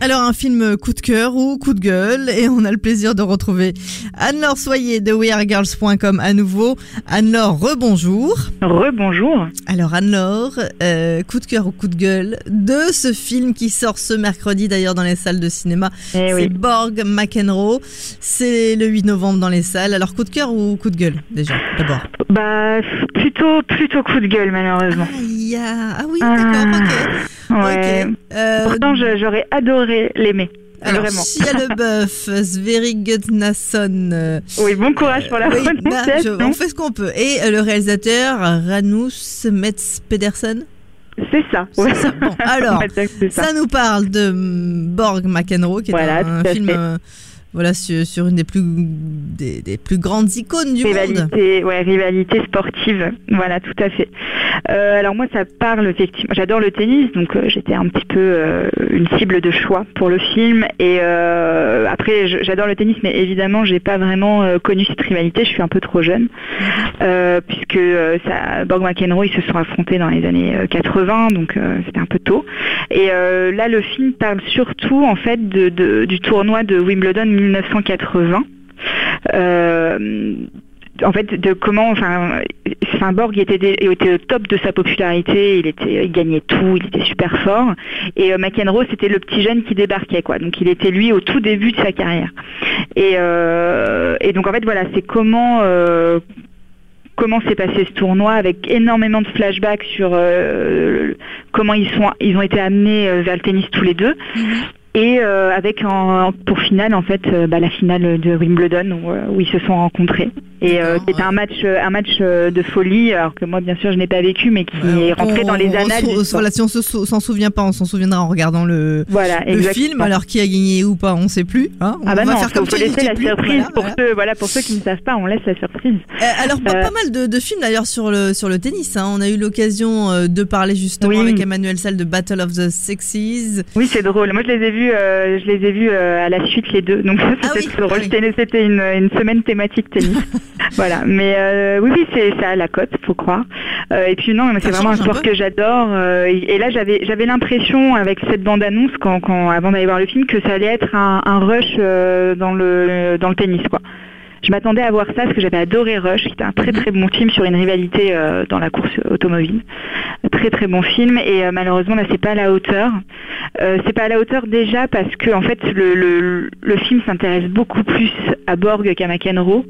Alors un film coup de cœur ou coup de gueule et on a le plaisir de retrouver Anne-Laure Soyer de wearegirls.com à nouveau. Anne-Laure, rebonjour. Rebonjour. Alors Anne-Laure, euh, coup de cœur ou coup de gueule de ce film qui sort ce mercredi d'ailleurs dans les salles de cinéma. Eh c'est oui. Borg McEnroe. C'est le 8 novembre dans les salles. Alors coup de cœur ou coup de gueule déjà d'abord? Bah plutôt plutôt coup de gueule malheureusement. Ah, ah oui, Ah, d'accord, ok. Ouais. Euh, Pourtant j'aurais adoré l'aimer. alors, Vraiment. LeBeouf, Sverre Gudnason, euh, Oui, bon courage pour la oui, bah, je- on fait ce qu'on peut. Et euh, le réalisateur, Ranous Metz Pedersen. C'est ça. ouais. C'est ça. Bon, alors, ça. Ça nous parle de Borg McEnroe, qui est Voilà, un, film voilà, sur, une des plus, des, plus grandes icônes du monde. Rivalité, ouais, rivalité sportive, voilà, tout à fait. Euh, alors moi, ça parle effectivement. J'adore le tennis, donc euh, j'étais un petit peu euh, une cible de choix pour le film. Et après, j'adore le tennis, mais évidemment, j'ai pas vraiment connu cette rivalité. Je suis un peu trop jeune, euh, puisque euh, ça, Borg McEnroe, ils se sont affrontés dans les années euh, 80, donc euh, c'était un peu tôt. Et euh, là, le film parle surtout en fait du tournoi de Wimbledon 1980. Euh, en fait, de comment, enfin, Borg était, au top de sa popularité, il gagnait tout, il était super fort. Et euh, McEnroe, c'était le petit jeune qui débarquait, quoi. Donc, il était lui au tout début de sa carrière. Et, euh, donc, en fait, voilà, c'est comment. euh, Comment s'est passé ce tournoi avec énormément de flashbacks sur euh, comment ils sont ils ont été amenés euh, vers le tennis tous les deux. Et euh, avec en, pour finale en fait bah, la finale de Wimbledon où, où ils se sont rencontrés et euh, c'était un match euh, un match euh, de folie alors que moi bien sûr je n'ai pas vécu mais qui est rentré On- dans les annales on- voilà, si on s'en souvient pas, on s'en souviendra en regardant le, voilà le film. Alors qui a gagné ou pas, on sait plus. Hein on ah bah va non, faire faut, comme faut laisser la plus. surprise Voilà, pour voilà. ceux voilà pour ceux qui ne savent pas, on laisse la surprise. Euh, alors pas, Euh, pas mal de, de films d'ailleurs sur le sur le tennis. hein. On a eu l'occasion euh, de parler justement Oui. avec Emmanuel Salle de Battle of the Sexes. Oui, c'est drôle. Moi, je les ai vus, euh, je les ai vus euh, à la suite les deux. Donc Ah c'était oui, très drôle. ah oui. C'était une, une semaine thématique tennis. voilà. Mais euh, oui, oui, c'est ça à la cote, faut croire. Euh, et puis non, c'est vraiment un sport que j'adore. euh, et, et là, j'avais j'avais l'impression avec cette bande annonce, quand, quand avant d'aller voir le film, que ça allait être un, un rush euh, dans le dans le tennis, quoi. Je m'attendais à voir ça parce que j'avais adoré Rush, qui était un très très bon film sur une rivalité euh, dans la course automobile. Très très bon film et euh, malheureusement là c'est pas à la hauteur. Euh, c'est pas à la hauteur déjà parce que en fait le, le, le film s'intéresse beaucoup plus à Borg qu'à McEnroe.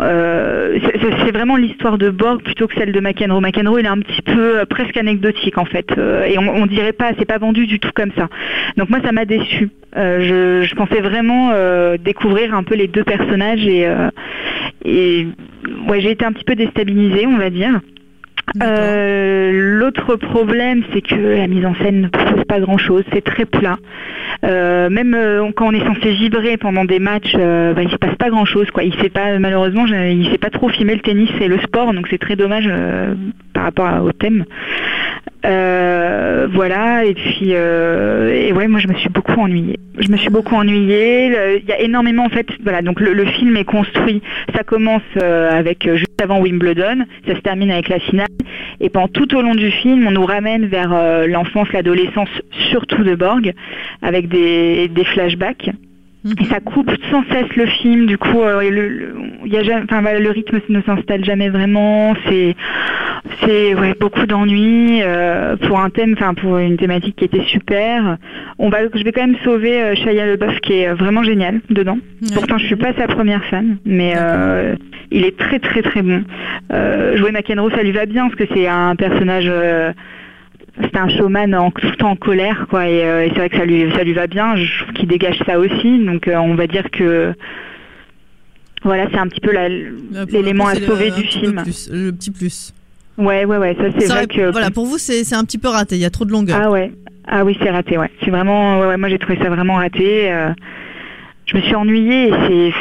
Euh, c'est- vraiment l'histoire de Borg plutôt que celle de McEnroe. McEnroe il est un petit peu euh, presque anecdotique en fait euh, et on, dirait pas c'est pas vendu du tout comme ça. Donc moi ça m'a déçu. Je, pensais vraiment découvrir un peu les deux personnages et et ouais j'ai été un petit peu déstabilisée on va dire. Euh, L'autre problème, c'est que la mise en scène ne propose pas grand-chose, c'est très plat. Euh, même euh, quand on est censé vibrer pendant des matchs, bah, il se passe pas grand-chose. Quoi. Il sait pas, malheureusement, il sait pas trop filmer le tennis et le sport, donc c'est très dommage par rapport au thème. Euh, voilà, et puis euh, et ouais, moi je me suis beaucoup ennuyée. Je me suis beaucoup ennuyée. Il y a énormément en fait, voilà, donc le, film est construit. Ça commence avec juste avant Wimbledon, ça se termine avec la finale, et pendant tout au long du film, on nous ramène vers euh, l'enfance, l'adolescence, surtout de Borg, avec des, des flashbacks. Mhm. Et ça coupe sans cesse le film, du coup, euh, le, le- il y a jamais, enfin, voilà, le rythme ne s'installe jamais vraiment. C'est, c'est ouais, beaucoup d'ennuis euh, pour un thème, enfin pour une thématique qui était super. On va, je vais quand même sauver euh, Shia LaBeouf qui est vraiment génial dedans. Ouais. Pourtant, je suis pas sa première fan, mais euh, il est très très très bon. Euh, jouer McEnroe, ça lui va bien parce que c'est un personnage. c'est un showman en, tout le temps en colère, quoi. Et, euh, et c'est vrai que ça lui, ça lui va bien. Je trouve qu'il dégage ça aussi. Donc, euh, on va dire que voilà, c'est un petit peu le l'élément à sauver du film. plus, le petit plus. Ouais, ouais, ouais. Ça, c'est vrai que Voilà, pour vous, c'est c'est un petit peu raté. Il y a trop de longueur. ah ouais, ah oui, c'est raté. Ouais, c'est vraiment. Ouais, ouais, moi, j'ai trouvé ça vraiment raté. euh, je me suis ennuyée. et C'est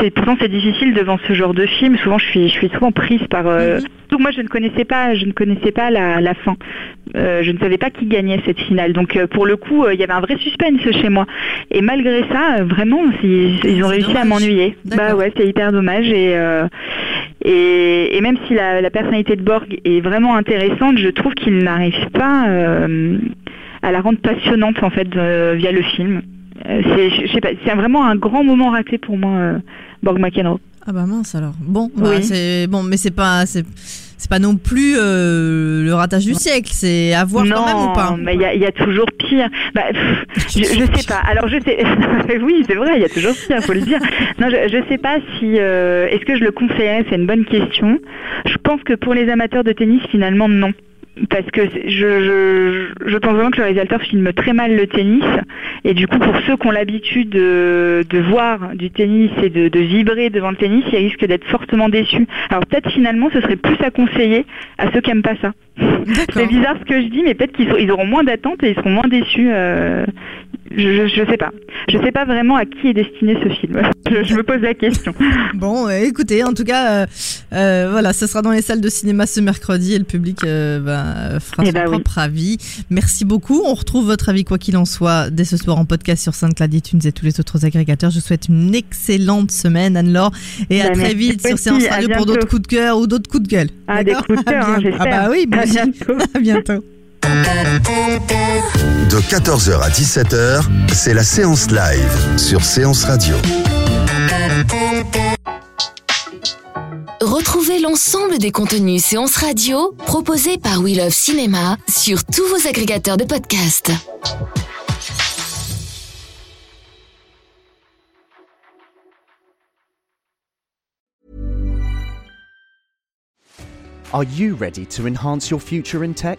c'est pourtant c'est difficile devant ce genre de film. Souvent, je suis, je suis souvent prise par. Euh, Mhm. Donc moi, je ne connaissais pas, je ne connaissais pas la, la fin. Euh, je ne savais pas qui gagnait cette finale. Donc euh, pour le coup, euh, il y avait un vrai suspense chez moi. Et malgré ça, euh, vraiment, ils, ils ont réussi à m'ennuyer. Bah ouais, c'est hyper dommage. Et, euh, et, et même si la, la personnalité de Borg est vraiment intéressante, je trouve qu'il n'arrive pas euh, à la rendre passionnante en fait euh, via le film. Euh, c'est, je sais pas, c'est vraiment un grand moment raté pour moi, Borg McEnroe. Ah bah mince alors. Bon, Oui. bah, c'est bon, mais c'est pas c'est c'est pas non plus euh, le ratage du siècle. C'est à voir non, quand même ou pas mais il y a, il y a toujours pire. Bah, pff, je, je sais pas. Alors je sais. oui, c'est vrai, il y a toujours pire, faut le dire. Non, je, je sais pas si. euh, Est-ce que je le conseillerais C'est une bonne question. Je pense que pour les amateurs de tennis, finalement, non. Parce que je, je, je pense vraiment que le réalisateur filme très mal le tennis. Et du coup, pour ceux qui ont l'habitude de, de voir du tennis et de, de vibrer devant le tennis, ils risquent d'être fortement déçus. Alors peut-être finalement, ce serait plus à conseiller à ceux qui aiment pas ça. C'est bizarre ce que je dis, mais peut-être qu'ils ils auront moins d'attentes et ils seront moins déçus. euh, je, je sais pas. Je sais pas vraiment à qui est destiné ce film. Je, je me pose la question. Bon, euh, écoutez, en tout cas, euh, euh, voilà, ce sera dans les salles de cinéma ce mercredi et le public euh, bah, fera Eh son bah oui. propre avis. Merci beaucoup. On retrouve votre avis quoi qu'il en soit dès ce soir en podcast sur SoundCloud, iTunes et tous les autres agrégateurs. Je vous souhaite une excellente semaine, Anne-Laure, et à Bah, très vite sur Séance Radio pour d'autres coups de cœur ou d'autres coups de gueule. Ah, des D'accord coups de cœur, hein, bien- j'espère. Ah bah oui, À bientôt. À bientôt. De 14h à 17h, c'est la séance live sur Séance Radio. Retrouvez l'ensemble des contenus séances radio proposés par We Love Cinéma sur tous vos agrégateurs de podcasts. Are you ready to enhance your future in tech?